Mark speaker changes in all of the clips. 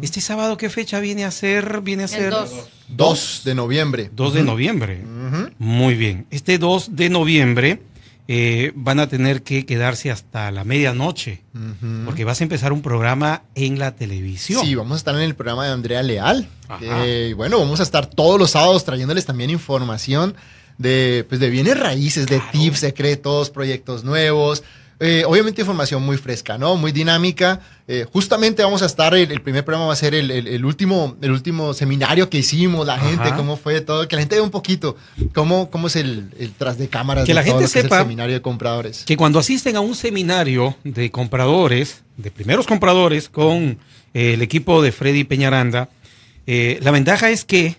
Speaker 1: este sábado, ¿qué fecha viene a ser? Viene a ser
Speaker 2: 2 de noviembre.
Speaker 1: 2 de noviembre. Muy bien. Este 2 de noviembre eh, van a tener que quedarse hasta la medianoche, porque vas a empezar un programa en la televisión.
Speaker 2: Sí, vamos a estar en el programa de Andrea Leal. Eh, bueno, vamos a estar todos los sábados trayéndoles también información de, pues, de bienes raíces, de tips secretos, proyectos nuevos. Eh, obviamente información muy fresca, ¿no? Muy dinámica. Eh, justamente vamos a estar, el, primer programa va a ser el, último, el último seminario que hicimos, la gente, cómo fue todo, que la gente vea un poquito cómo, cómo es el, tras de cámaras
Speaker 1: que
Speaker 2: de
Speaker 1: la gente sepa
Speaker 2: el seminario de compradores.
Speaker 1: Que cuando asisten a un seminario de compradores, de primeros compradores, con eh, el equipo de Freddy Peñaranda, la ventaja es que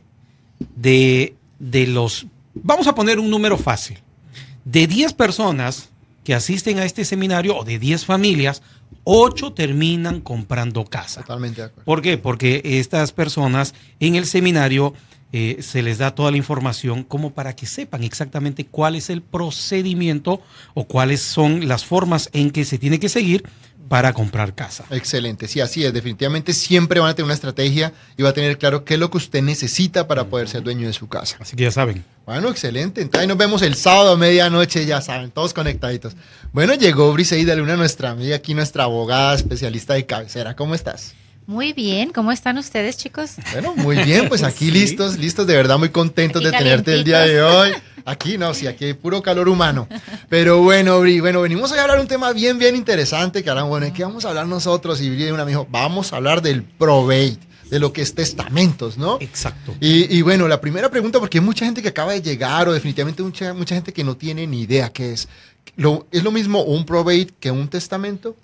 Speaker 1: de, de los, vamos a poner un número fácil, de 10 personas que asisten a este seminario o de 10 familias, 8 terminan comprando casa.
Speaker 2: Totalmente de acuerdo.
Speaker 1: ¿Por qué? Porque estas personas en el seminario eh, se les da toda la información como para que sepan exactamente cuál es el procedimiento o cuáles son las formas en que se tiene que seguir para comprar casa.
Speaker 2: Excelente, sí, así es. Definitivamente siempre van a tener una estrategia y va a tener claro qué es lo que usted necesita para poder ser dueño de su casa.
Speaker 1: Así que ya saben.
Speaker 2: Bueno, excelente. Entonces nos vemos el sábado a medianoche, ya saben, todos conectaditos. Bueno, llegó Briseida Luna, nuestra amiga aquí, nuestra abogada especialista de cabecera. ¿Cómo estás?
Speaker 3: Muy bien, ¿cómo están ustedes, chicos?
Speaker 2: Bueno, muy bien, pues aquí listos, listos, de verdad muy contentos de tenerte el día de hoy. Aquí no, sí, aquí hay puro calor humano. Pero bueno, Bri, bueno, venimos a hablar un tema bien, bien interesante, que ahora, bueno, ¿de qué vamos a hablar nosotros? Y Bri una me dijo, vamos a hablar del probate, de lo que es testamentos, ¿no?
Speaker 1: Exacto.
Speaker 2: Y, bueno, la primera pregunta, porque hay mucha gente que acaba de llegar o definitivamente mucha, mucha gente que no tiene ni idea qué es. Lo, ¿Es lo mismo un probate que un testamento?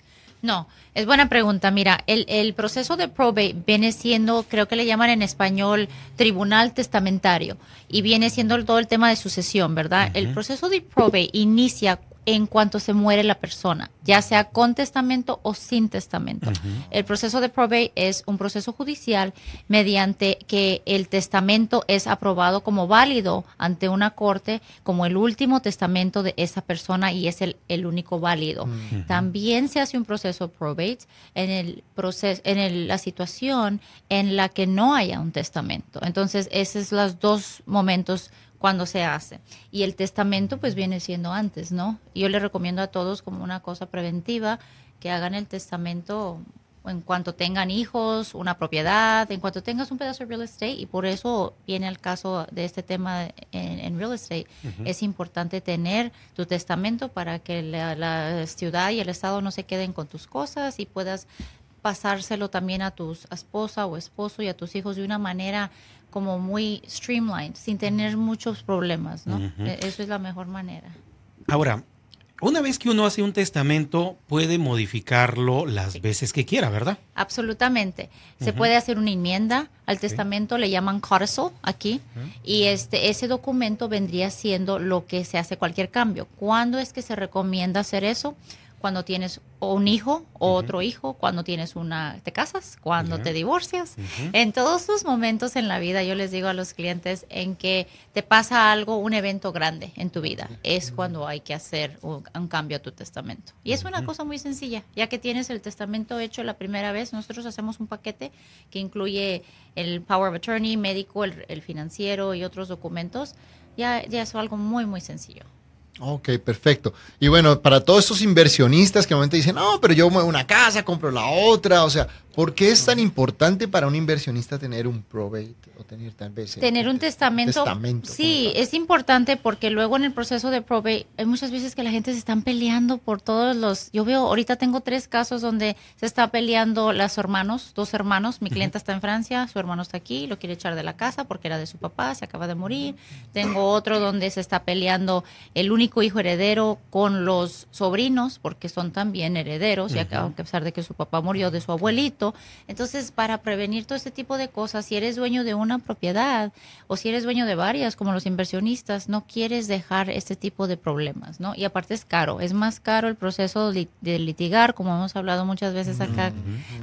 Speaker 3: No, es buena pregunta. Mira, el, proceso de probate viene siendo, creo que le llaman en español, tribunal testamentario, y viene siendo todo el tema de sucesión, ¿verdad? El proceso de probate inicia en cuanto se muere la persona, ya sea con testamento o sin testamento. El proceso de probate es un proceso judicial mediante que el testamento es aprobado como válido ante una corte como el último testamento de esa persona y es el, el único válido. También se hace un proceso probate en el proceso en la situación en la que no haya un testamento. Entonces, esos son los dos momentos cuando se hace. Y el testamento pues viene siendo antes, ¿no? Yo le recomiendo a todos como una cosa preventiva que hagan el testamento en cuanto tengan hijos, una propiedad, en cuanto tengas un pedazo de real estate, y por eso viene el caso de este tema en, real estate, es importante tener tu testamento para que la, la, ciudad y el Estado no se queden con tus cosas y puedas pasárselo también a tu esposa o esposo y a tus hijos de una manera como muy streamlined, sin tener muchos problemas, ¿no? E-, eso es la mejor manera.
Speaker 1: Ahora, una vez que uno hace un testamento, puede modificarlo las veces que quiera, ¿verdad?
Speaker 3: Absolutamente. Se puede hacer una enmienda al testamento, le llaman codicil aquí, y este ese documento vendría siendo lo que se hace cualquier cambio. ¿Cuándo es que se recomienda hacer eso? Cuando tienes un hijo o otro hijo, cuando tienes una, te casas, cuando te divorcias. En todos sus momentos en la vida, yo les digo a los clientes en que te pasa algo, un evento grande en tu vida, es cuando hay que hacer un, cambio a tu testamento. Y es una cosa muy sencilla, ya que tienes el testamento hecho la primera vez, nosotros hacemos un paquete que incluye el power of attorney, médico, el, el financiero y otros documentos. Ya, ya es algo muy, muy sencillo.
Speaker 2: Ok, perfecto. Y bueno, para todos esos inversionistas que normalmente dicen, no, pero yo muevo una casa, compro la otra, o sea, ¿Por qué es tan importante para un inversionista tener un probate o tener tal vez
Speaker 3: tener un testamento? sí, es importante porque luego en el proceso de probate hay muchas veces que la gente se están peleando por todos los. Yo veo ahorita tengo tres casos donde se está peleando los hermanos, dos hermanos. Mi clienta está en Francia, su hermano está aquí, lo quiere echar de la casa porque era de su papá, se acaba de morir. Tengo otro donde se está peleando el único único hijo heredero con los sobrinos, porque son también herederos, ya que a pesar de que su papá murió de su abuelito. Entonces, para prevenir todo este tipo de cosas, si eres dueño de una propiedad o si eres dueño de varias, como los inversionistas, no quieres dejar este tipo de problemas, ¿no? Y aparte es caro, es más caro el proceso de litigar, como hemos hablado muchas veces acá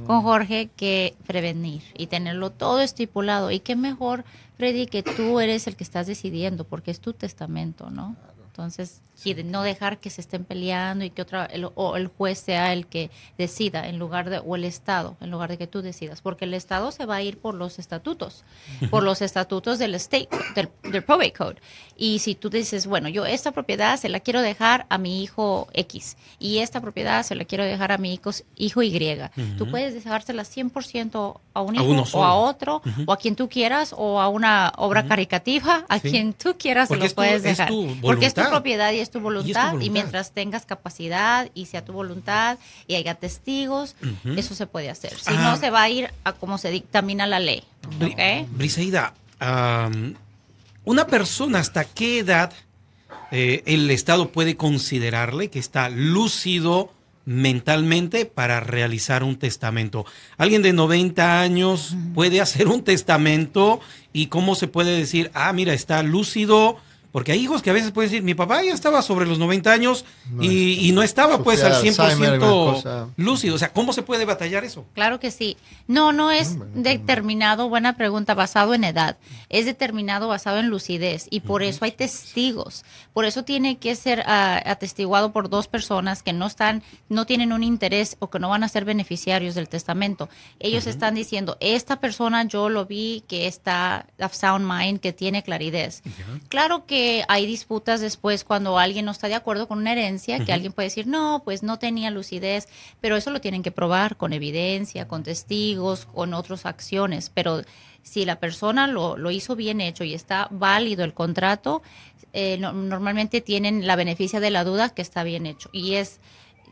Speaker 3: con Jorge, que prevenir y tenerlo todo estipulado. Y qué mejor, Freddy, que tú eres el que estás decidiendo, porque es tu testamento, ¿no? Entonces, y no dejar que se estén peleando y que otra el, o el juez sea el que decida en lugar de o el estado en lugar de que tú decidas porque el estado se va a ir por los estatutos por los estatutos del state del, probate code. Y si tú dices bueno yo esta propiedad se la quiero dejar a mi hijo X y esta propiedad se la quiero dejar a mi hijo, hijo Y tú puedes dejársela 100% a un hijo o a otro o a quien tú quieras o a una obra caricativa a quien tú quieras se lo puedes dejar. porque es tu propiedad y es tu voluntad y, mientras tengas capacidad y sea tu voluntad y haya testigos, eso se puede hacer. Si no, se va a ir a como se dictamina la ley.
Speaker 1: Briseida, una persona hasta qué edad eh, el Estado puede considerarle que está lúcido mentalmente para realizar un testamento. Alguien de 90 años puede hacer un testamento y cómo se puede decir, ah, mira, está lúcido, porque hay hijos que a veces pueden decir, mi papá ya estaba sobre los 90 años y, no estaba pues al 100% lúcido. O sea, ¿cómo se puede batallar eso?
Speaker 3: Claro que sí. No, no es determinado, buena pregunta, basado en edad. Es determinado basado en lucidez y por eso hay testigos. Por eso tiene que ser ah, atestiguado por dos personas que no están, no tienen un interés o que no van a ser beneficiarios del testamento. Ellos están diciendo, esta persona yo lo vi que está of sound mind, que tiene claridad. Claro que hay disputas después cuando alguien no está de acuerdo con una herencia, que alguien puede decir, no, pues no tenía lucidez, pero eso lo tienen que probar con evidencia, con testigos, con otras acciones. Pero si la persona lo, lo hizo bien hecho y está válido el contrato, eh, normalmente tienen la beneficia de la duda que está bien hecho. Y es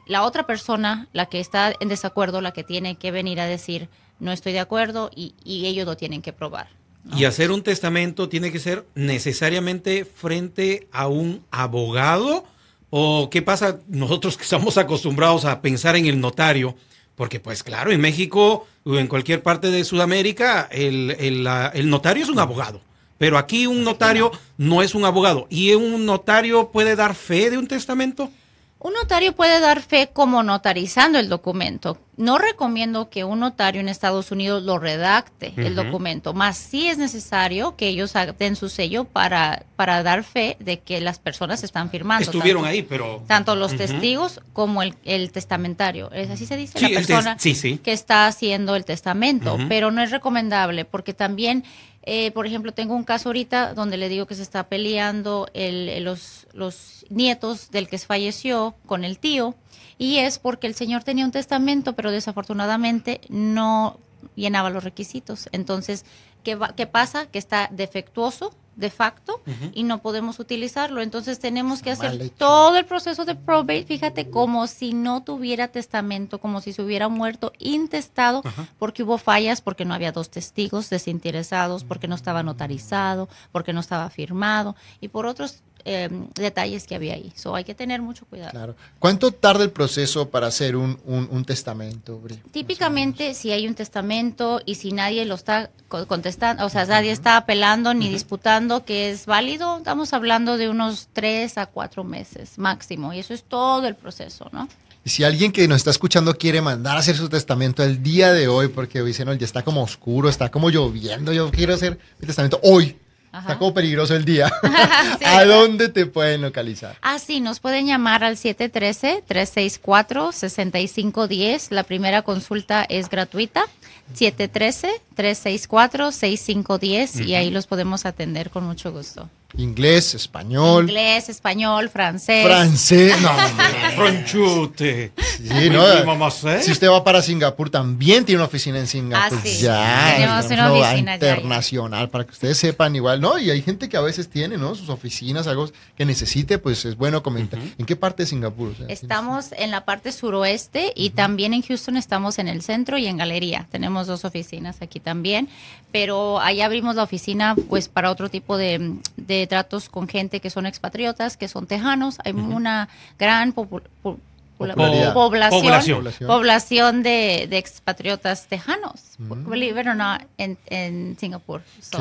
Speaker 3: la otra persona, la que está en desacuerdo, la que tiene que venir a decir, no estoy de acuerdo y ellos lo tienen que probar.
Speaker 1: Y hacer un testamento tiene que ser necesariamente frente a un abogado. ¿O qué pasa nosotros que estamos acostumbrados a pensar en el notario? Porque pues claro, en México o en cualquier parte de Sudamérica el, el notario es un abogado. Pero aquí un notario no es un abogado. ¿Y un notario puede dar fe de un testamento?
Speaker 3: Un notario puede dar fe como notarizando el documento. No recomiendo que un notario en Estados Unidos lo redacte el documento, más sí es necesario que ellos den su sello para, para dar fe de que las personas están firmando.
Speaker 1: Estuvieron ahí, pero...
Speaker 3: Tanto los testigos como el, testamentario. Es así se dice, la persona que está haciendo el testamento, pero no es recomendable porque también eh, por ejemplo, tengo un caso ahorita donde le digo que se está peleando los, los nietos del que falleció con el tío y es porque el señor tenía un testamento, pero desafortunadamente no llenaba los requisitos. Entonces, ¿qué, ¿qué pasa? Que está defectuoso de facto y no podemos utilizarlo. Entonces tenemos que hacer todo el proceso de probate, fíjate, como si no tuviera testamento, como si se hubiera muerto intestado, porque hubo fallas, porque no había dos testigos desinteresados, porque no estaba notarizado, porque no estaba firmado y por otros Em, detalles que había ahí. So, hay que tener mucho cuidado.
Speaker 2: Claro. ¿Cuánto tarda el proceso para hacer un, un, testamento?
Speaker 3: Típicamente, si hay un testamento y si nadie lo está contestando, o sea, nadie está apelando ni disputando que es válido, estamos hablando de unos tres a cuatro meses máximo. Y eso es todo el proceso, ¿no?
Speaker 2: Y si alguien que nos está escuchando quiere mandar a hacer su testamento el día de hoy, porque dicen, no, ya está como oscuro, está como lloviendo, yo quiero hacer mi testamento hoy, Está como peligroso el día. ¿A dónde te pueden localizar?
Speaker 3: Ah, sí, nos pueden llamar al 713-364-6510. La primera consulta es gratuita. 713-364-6510 y ahí los podemos atender con mucho gusto.
Speaker 2: Inglés, español.
Speaker 3: Inglés, español, francés.
Speaker 2: Francés, no.
Speaker 1: Franchute.
Speaker 2: Sí, no. Si usted va para Singapur, también tiene una oficina en Singapur.
Speaker 3: Ah, sí. Ya. Tenemos una oficina
Speaker 2: internacional, para que ustedes sepan igual, ¿no? Y hay gente que a veces tiene, ¿no? Sus oficinas, algo que necesite, pues es bueno comentar. ¿En qué parte de Singapur?
Speaker 3: estamos en la parte suroeste y también en Houston estamos en el centro y en Galería. Tenemos dos oficinas aquí también, pero ahí abrimos la oficina, pues, para otro tipo de de tratos con gente que son expatriotas, que son tejanos. Hay una gran populación
Speaker 2: Popularidad.
Speaker 3: población,
Speaker 1: Población.
Speaker 3: población. de, de expatriotas tejanos,
Speaker 2: Mm.
Speaker 3: believe it or not, en, en Singapur. So,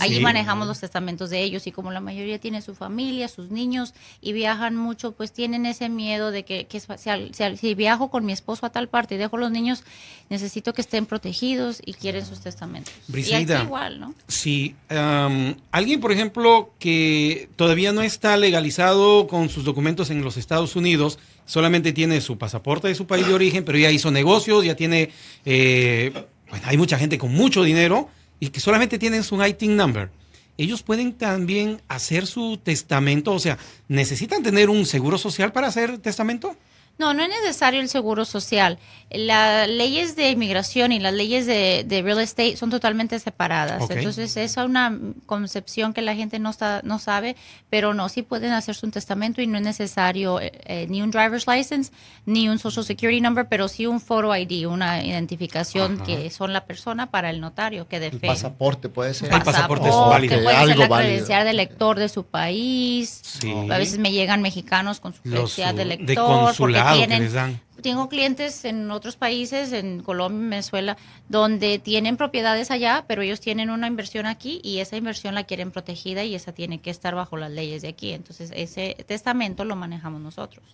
Speaker 3: allí
Speaker 1: Sí.
Speaker 3: manejamos los testamentos de ellos y como la mayoría tiene su familia, sus niños y viajan mucho, pues tienen ese miedo de que, que si, al- si al- si viajo con mi esposo a tal parte y dejo los niños, necesito que estén protegidos y quieren sus testamentos. y
Speaker 1: Briseida.
Speaker 3: aquí igual, ¿no?
Speaker 1: Si am, alguien, por ejemplo, que todavía no está legalizado con sus documentos en los Estados Unidos, solamente tiene su pasaporte de su país de origen, pero ya hizo negocios, ya tiene, eh, bueno, hay mucha gente con mucho dinero y que solamente tienen su ITIN number. Ellos pueden también hacer su testamento, o sea, necesitan tener un seguro social para hacer testamento.
Speaker 3: No, no es necesario el seguro social. Las leyes de inmigración y las leyes de, de real estate son totalmente separadas. Entonces, esa es una concepción que la gente no, está, no sabe, pero no, sí pueden hacerse un testamento y no es necesario eh, eh, ni un driver's license, ni un social security number, pero sí un photo ID, una identificación
Speaker 1: Ajá.
Speaker 3: que son la persona para el notario que de
Speaker 2: El pasaporte puede ser.
Speaker 1: El pasaporte es válido.
Speaker 3: Puede ser
Speaker 2: Algo
Speaker 3: la credencial del lector de su país.
Speaker 1: Sí.
Speaker 3: A veces me llegan mexicanos con su credencial de
Speaker 1: uh, de
Speaker 3: lector.
Speaker 1: que
Speaker 3: tienen,
Speaker 1: les dan.
Speaker 3: Tengo clientes en otros países, en Colombia, Venezuela, donde tienen propiedades allá, pero ellos tienen una inversión aquí y esa inversión la quieren protegida y esa tiene que estar bajo las leyes de aquí. Entonces, ese testamento lo manejamos nosotros.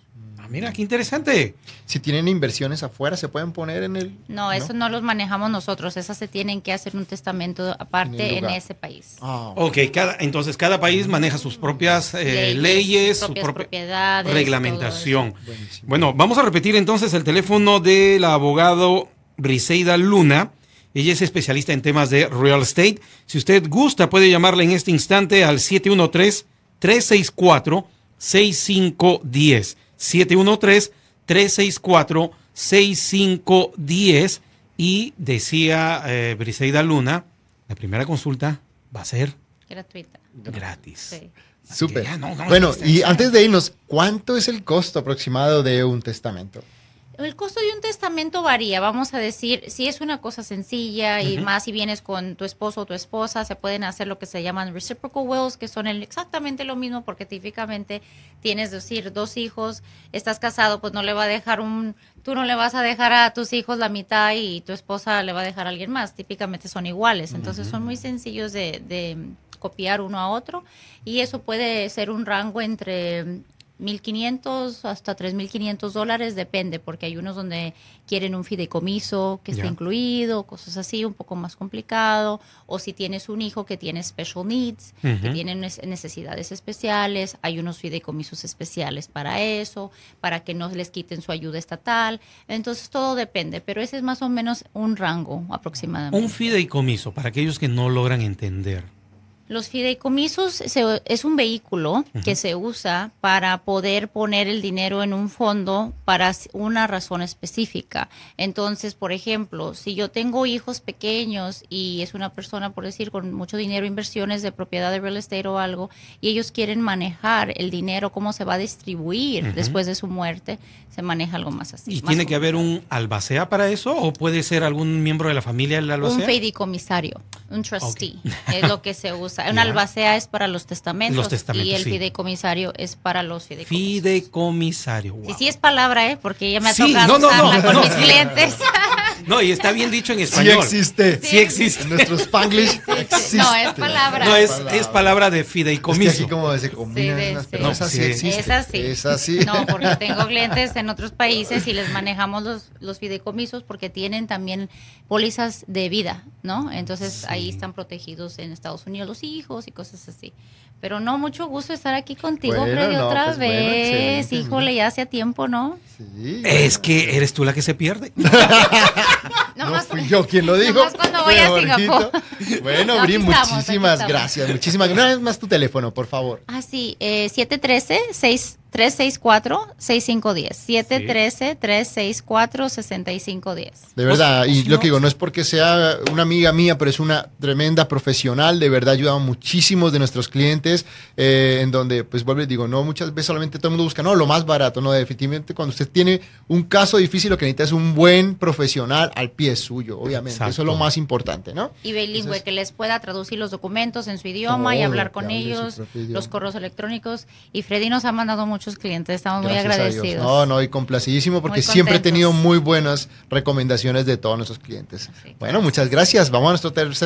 Speaker 1: Ah, mira, qué interesante.
Speaker 2: Si tienen inversiones afuera, se pueden poner en el.
Speaker 3: No, eso no los manejamos nosotros. Esas se tienen que hacer un testamento
Speaker 2: En
Speaker 3: aparte en,
Speaker 2: lugar.
Speaker 3: ese país.
Speaker 2: Ah,
Speaker 1: Ok, cada, entonces cada país maneja sus propias eh,
Speaker 3: Leyes,
Speaker 1: leyes,
Speaker 3: sus
Speaker 1: su
Speaker 3: propias
Speaker 1: propia
Speaker 3: propiedades,
Speaker 1: reglamentación. Bueno, vamos a repetir entonces el teléfono del abogado Briseida Luna. Ella es especialista en temas de real estate. Si usted gusta, puede llamarle en este instante al 713-364-6510. 713-364-6510. Y decía eh, Briseida Luna, la primera consulta va a ser
Speaker 3: Gratuita.
Speaker 1: gratis.
Speaker 3: Sí.
Speaker 2: Súper.
Speaker 1: ya, no, no,
Speaker 2: bueno, y antes de irnos, ¿cuánto es el costo aproximado de un testamento?
Speaker 3: El costo de un testamento varía, vamos a decir, si es una cosa sencilla y más si vienes con tu esposo o tu esposa, se pueden hacer lo que se llaman reciprocal wills, que son el- exactamente lo mismo porque típicamente tienes, decir, dos hijos, estás casado, pues no le va a dejar un, tú no le vas a dejar a tus hijos la mitad y tu esposa le va a dejar a alguien más, típicamente son iguales, entonces son muy sencillos de, de copiar uno a otro y eso puede ser un rango entre 1.500 hasta 3.500 dólares, depende, porque hay unos donde quieren un fideicomiso que esté
Speaker 1: Ya.
Speaker 3: incluido, cosas así, un poco más complicado, o si tienes un hijo que tiene special needs, que tiene necesidades especiales, hay unos fideicomisos especiales para eso, para que no les quiten su ayuda estatal, entonces todo depende, pero ese es más o menos un rango aproximadamente.
Speaker 1: Un fideicomiso, para aquellos que no logran entender.
Speaker 3: Los fideicomisos se- es un vehículo que se usa para poder poner el dinero en un fondo para una razón específica. Entonces, por ejemplo, si yo tengo hijos pequeños y es una persona, por decir, con mucho dinero, inversiones de propiedad de real estate o algo, y ellos quieren manejar el dinero, cómo se va a distribuir después de su muerte, se maneja algo más así.
Speaker 1: ¿Y
Speaker 3: más
Speaker 1: tiene que haber un albacea para eso o puede ser algún miembro de la familia el
Speaker 3: Un
Speaker 1: albacea?
Speaker 3: fideicomisario, un trustee, es lo que se usa. Un
Speaker 1: Ya.
Speaker 3: albacea es para los testamentos,
Speaker 1: Los testamentos,
Speaker 3: y el
Speaker 1: sí.
Speaker 3: fideicomisario es para los fideicomisos.
Speaker 1: Fideicomisario.
Speaker 3: Sí,
Speaker 1: wow.
Speaker 3: sí es palabra, ¿eh? Porque ya me ha
Speaker 1: Sí,
Speaker 3: tocado
Speaker 1: no, no,
Speaker 3: usarla
Speaker 1: no,
Speaker 3: con mis clientes.
Speaker 1: No, y está bien dicho en
Speaker 2: Sí
Speaker 1: español.
Speaker 2: existe.
Speaker 1: Sí existe.
Speaker 2: En nuestro Spanglish existe.
Speaker 3: No, es palabra.
Speaker 1: No, es,
Speaker 2: Palabra.
Speaker 1: es palabra de
Speaker 2: Es que
Speaker 1: fideicomiso.
Speaker 2: aquí como se combinan
Speaker 3: Sí, sí.
Speaker 2: personas,
Speaker 1: No,
Speaker 2: así
Speaker 1: sí.
Speaker 2: existe.
Speaker 3: Es así.
Speaker 2: Es así.
Speaker 3: No, porque tengo clientes en otros países y les manejamos los, los fideicomisos porque tienen también pólizas de vida, ¿no? Entonces ahí están protegidos en Estados Unidos los hijos y cosas así. Pero no, mucho gusto estar aquí contigo,
Speaker 2: Bueno,
Speaker 3: Freddy,
Speaker 2: no,
Speaker 3: otra
Speaker 2: pues bueno,
Speaker 3: vez.
Speaker 2: excelente,
Speaker 3: Híjole, ya hacía tiempo, ¿no?
Speaker 2: Sí.
Speaker 1: Es que eres tú la que se pierde.
Speaker 2: No
Speaker 3: Nomás-
Speaker 2: fui yo quien lo dijo.
Speaker 3: cuando voy a Singapur.
Speaker 2: Bueno,
Speaker 3: No,
Speaker 2: Bri,
Speaker 3: estamos,
Speaker 2: muchísimas gracias. Muchísimas Una vez más tu teléfono, por favor.
Speaker 3: Ah, sí, eh, 713-6... 713-364-6510. 713-364-6510.
Speaker 2: De verdad, y lo que digo, no es porque sea una amiga mía, pero es una tremenda profesional. De verdad, ayuda a muchísimos de nuestros clientes, eh, en donde, pues vuelvo y digo, no muchas veces solamente todo el mundo busca, no, lo más barato, no, definitivamente cuando usted tiene un caso difícil, lo que necesita es un buen profesional al pie suyo, obviamente. Eso es lo más importante, ¿no?
Speaker 3: Y bilingüe, que les pueda traducir los documentos en su idioma y hablar con ellos, los correos electrónicos. Y Freddy nos ha mandado muchos clientes, estamos muy agradecidos.
Speaker 2: No, no, y complacidísimo porque siempre he tenido muy buenas recomendaciones de todos nuestros clientes. bueno, muchas gracias. Vamos a nuestro tercer